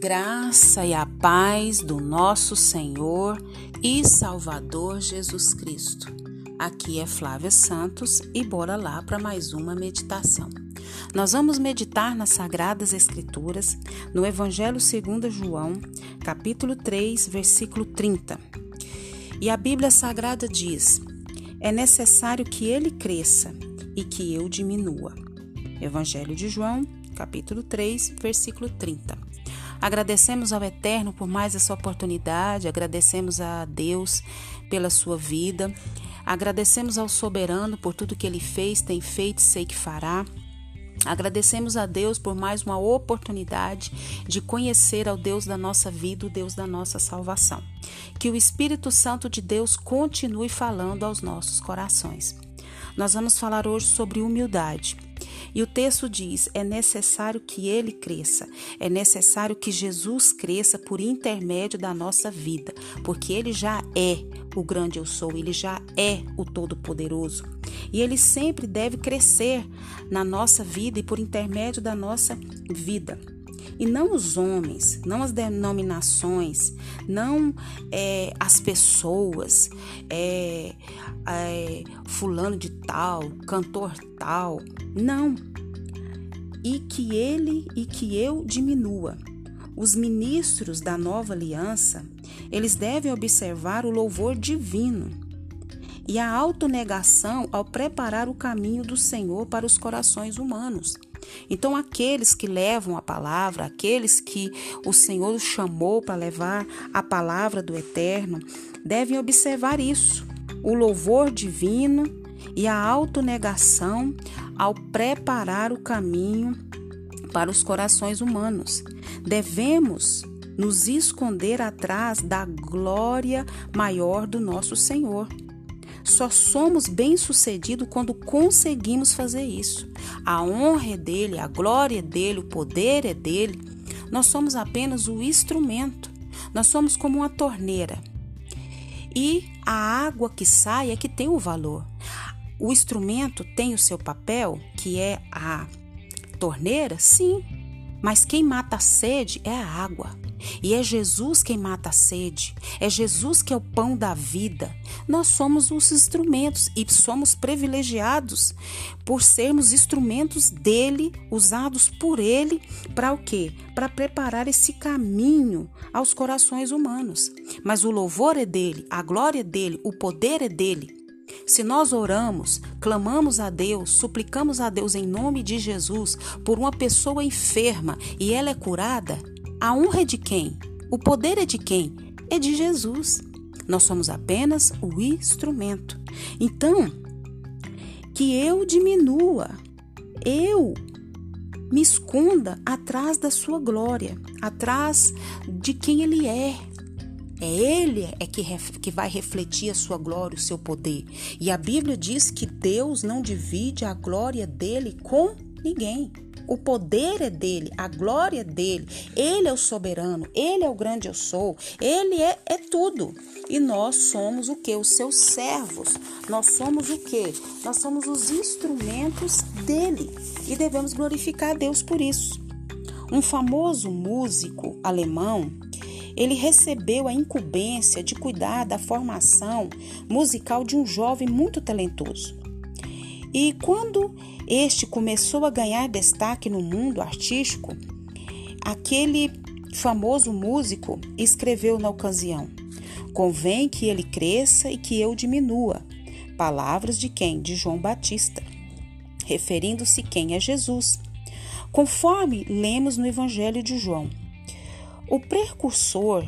graça e a paz do nosso Senhor e Salvador Jesus Cristo. Aqui é Flávia Santos e bora lá para mais uma meditação. Nós vamos meditar nas Sagradas Escrituras, no Evangelho segundo João, capítulo 3, versículo 30. E a Bíblia Sagrada diz: É necessário que ele cresça e que eu diminua. Evangelho de João, capítulo 3, versículo 30. Agradecemos ao Eterno por mais essa oportunidade, agradecemos a Deus pela sua vida, agradecemos ao Soberano por tudo que ele fez, tem feito e sei que fará. Agradecemos a Deus por mais uma oportunidade de conhecer ao Deus da nossa vida, o Deus da nossa salvação. Que o Espírito Santo de Deus continue falando aos nossos corações. Nós vamos falar hoje sobre humildade. E o texto diz: é necessário que ele cresça, é necessário que Jesus cresça por intermédio da nossa vida, porque ele já é o grande eu sou, ele já é o todo-poderoso. E ele sempre deve crescer na nossa vida e por intermédio da nossa vida e não os homens, não as denominações, não é, as pessoas, é, é, fulano de tal, cantor tal, não. E que ele e que eu diminua. Os ministros da nova aliança, eles devem observar o louvor divino e a autonegação ao preparar o caminho do Senhor para os corações humanos. Então, aqueles que levam a palavra, aqueles que o Senhor chamou para levar a palavra do Eterno, devem observar isso: o louvor divino e a autonegação ao preparar o caminho para os corações humanos. Devemos nos esconder atrás da glória maior do nosso Senhor. Só somos bem-sucedidos quando conseguimos fazer isso. A honra é dele, a glória é dele, o poder é dele. Nós somos apenas o instrumento. Nós somos como uma torneira. E a água que sai é que tem o valor. O instrumento tem o seu papel, que é a torneira? Sim. Mas quem mata a sede é a água. E é Jesus quem mata a sede, é Jesus que é o pão da vida. Nós somos os instrumentos e somos privilegiados por sermos instrumentos dele, usados por ele, para o quê? Para preparar esse caminho aos corações humanos. Mas o louvor é dele, a glória é dele, o poder é dele. Se nós oramos, clamamos a Deus, suplicamos a Deus em nome de Jesus por uma pessoa enferma e ela é curada, a honra é de quem? O poder é de quem? É de Jesus. Nós somos apenas o instrumento. Então, que eu diminua, eu me esconda atrás da sua glória, atrás de quem Ele é. É Ele é que, que vai refletir a sua glória, o seu poder. E a Bíblia diz que Deus não divide a glória dele com ninguém. O poder é dele, a glória é dele. Ele é o soberano, ele é o grande eu sou, ele é, é tudo. E nós somos o que? Os seus servos. Nós somos o que? Nós somos os instrumentos dele e devemos glorificar a Deus por isso. Um famoso músico alemão, ele recebeu a incumbência de cuidar da formação musical de um jovem muito talentoso. E quando este começou a ganhar destaque no mundo artístico, aquele famoso músico escreveu na ocasião: Convém que ele cresça e que eu diminua. Palavras de quem? De João Batista, referindo-se quem é Jesus. Conforme lemos no Evangelho de João, o precursor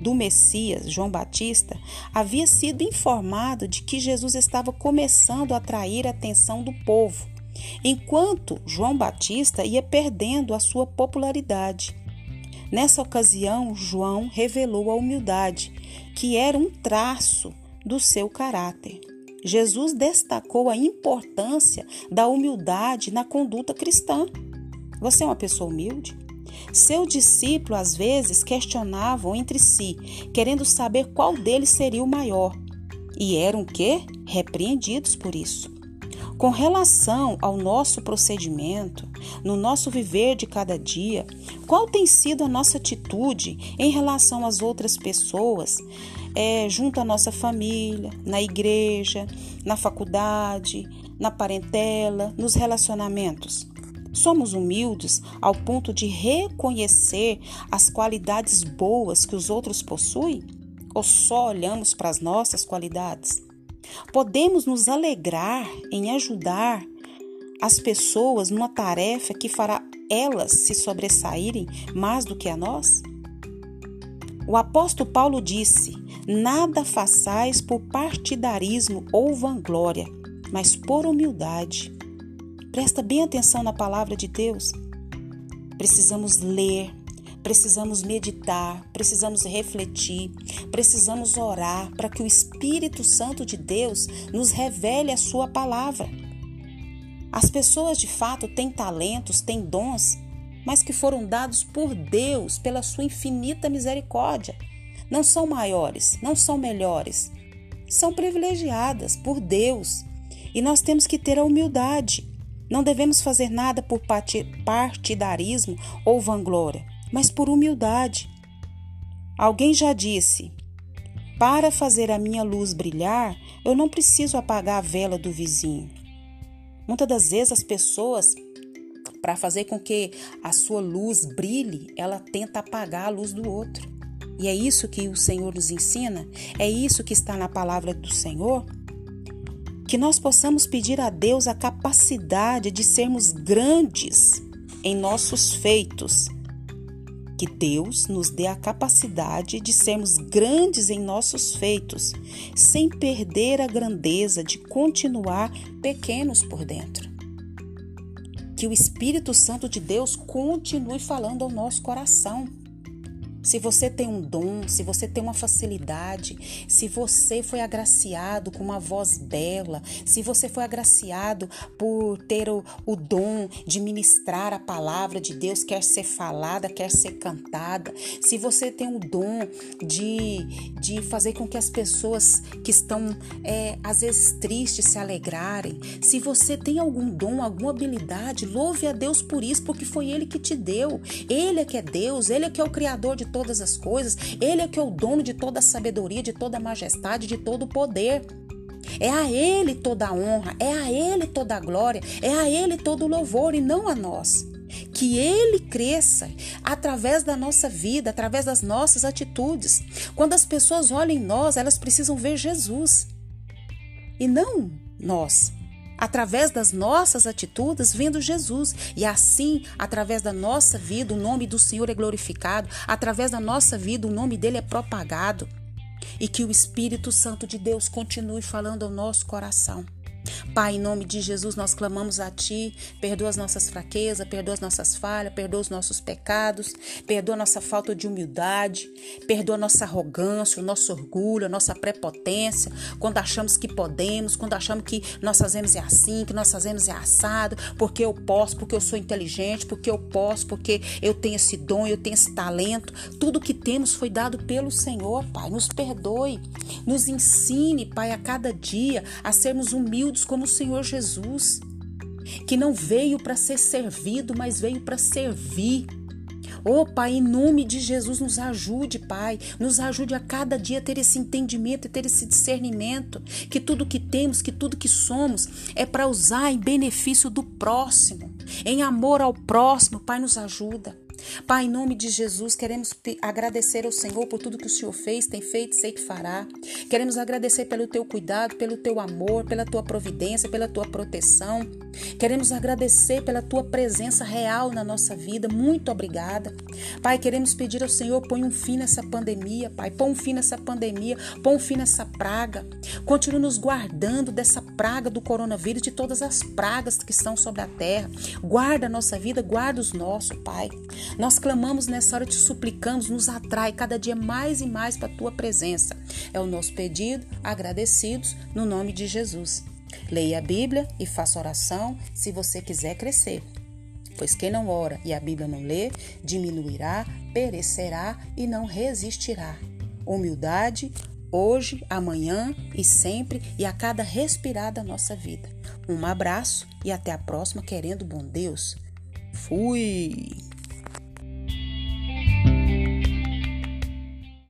do Messias, João Batista, havia sido informado de que Jesus estava começando a atrair a atenção do povo, enquanto João Batista ia perdendo a sua popularidade. Nessa ocasião, João revelou a humildade, que era um traço do seu caráter. Jesus destacou a importância da humildade na conduta cristã. Você é uma pessoa humilde? Seu discípulo às vezes questionavam entre si, querendo saber qual deles seria o maior, e eram que repreendidos por isso. Com relação ao nosso procedimento, no nosso viver de cada dia, qual tem sido a nossa atitude em relação às outras pessoas, é, junto à nossa família, na igreja, na faculdade, na parentela, nos relacionamentos? Somos humildes ao ponto de reconhecer as qualidades boas que os outros possuem? Ou só olhamos para as nossas qualidades? Podemos nos alegrar em ajudar as pessoas numa tarefa que fará elas se sobressaírem mais do que a nós? O apóstolo Paulo disse: Nada façais por partidarismo ou vanglória, mas por humildade. Presta bem atenção na palavra de Deus. Precisamos ler, precisamos meditar, precisamos refletir, precisamos orar para que o Espírito Santo de Deus nos revele a Sua palavra. As pessoas de fato têm talentos, têm dons, mas que foram dados por Deus pela Sua infinita misericórdia. Não são maiores, não são melhores, são privilegiadas por Deus. E nós temos que ter a humildade. Não devemos fazer nada por partidarismo ou vanglória mas por humildade. Alguém já disse: Para fazer a minha luz brilhar, eu não preciso apagar a vela do vizinho. Muitas das vezes as pessoas, para fazer com que a sua luz brilhe, ela tenta apagar a luz do outro. E é isso que o Senhor nos ensina, é isso que está na palavra do Senhor. Que nós possamos pedir a Deus a capacidade de sermos grandes em nossos feitos que Deus nos dê a capacidade de sermos grandes em nossos feitos, sem perder a grandeza de continuar pequenos por dentro. Que o Espírito Santo de Deus continue falando ao nosso coração se você tem um dom, se você tem uma facilidade, se você foi agraciado com uma voz bela, se você foi agraciado por ter o, o dom de ministrar a palavra de Deus, quer ser falada, quer ser cantada, se você tem o dom de, de fazer com que as pessoas que estão é, às vezes tristes se alegrarem, se você tem algum dom, alguma habilidade, louve a Deus por isso, porque foi Ele que te deu. Ele é que é Deus, Ele é que é o Criador de todas as coisas, Ele é que é o dono de toda a sabedoria, de toda a majestade, de todo o poder. É a Ele toda a honra, é a Ele toda a glória, é a Ele todo o louvor e não a nós. Que Ele cresça através da nossa vida, através das nossas atitudes. Quando as pessoas olham em nós, elas precisam ver Jesus e não nós através das nossas atitudes, vendo Jesus. E assim, através da nossa vida, o nome do Senhor é glorificado, através da nossa vida, o nome dele é propagado. E que o Espírito Santo de Deus continue falando ao nosso coração. Pai, em nome de Jesus, nós clamamos a Ti. Perdoa as nossas fraquezas, perdoa as nossas falhas, perdoa os nossos pecados, perdoa a nossa falta de humildade, perdoa a nossa arrogância, o nosso orgulho, a nossa prepotência, quando achamos que podemos, quando achamos que nós fazemos é assim, que nós fazemos é assado, porque eu posso, porque eu sou inteligente, porque eu posso, porque eu tenho esse dom, eu tenho esse talento. Tudo que temos foi dado pelo Senhor, Pai. Nos perdoe, nos ensine, Pai, a cada dia a sermos humildes como o Senhor Jesus, que não veio para ser servido, mas veio para servir. Oh, Pai, em nome de Jesus, nos ajude, Pai. Nos ajude a cada dia a ter esse entendimento e ter esse discernimento. Que tudo que temos, que tudo que somos é para usar em benefício do próximo, em amor ao próximo. Pai, nos ajuda. Pai, em nome de Jesus, queremos agradecer ao Senhor por tudo que o Senhor fez, tem feito, sei que fará. Queremos agradecer pelo teu cuidado, pelo teu amor, pela tua providência, pela tua proteção. Queremos agradecer pela tua presença real na nossa vida. Muito obrigada. Pai, queremos pedir ao Senhor, põe um fim nessa pandemia, Pai. Põe um fim nessa pandemia, põe um fim nessa praga. Continue nos guardando dessa praga do coronavírus, de todas as pragas que estão sobre a terra. Guarda a nossa vida, guarda os nossos, Pai. Nós clamamos nessa hora, te suplicamos, nos atrai cada dia mais e mais para a tua presença. É o nosso pedido, agradecidos, no nome de Jesus. Leia a Bíblia e faça oração se você quiser crescer. Pois quem não ora e a Bíblia não lê, diminuirá, perecerá e não resistirá. Humildade, hoje, amanhã e sempre e a cada respirar da nossa vida. Um abraço e até a próxima, querendo bom Deus. Fui!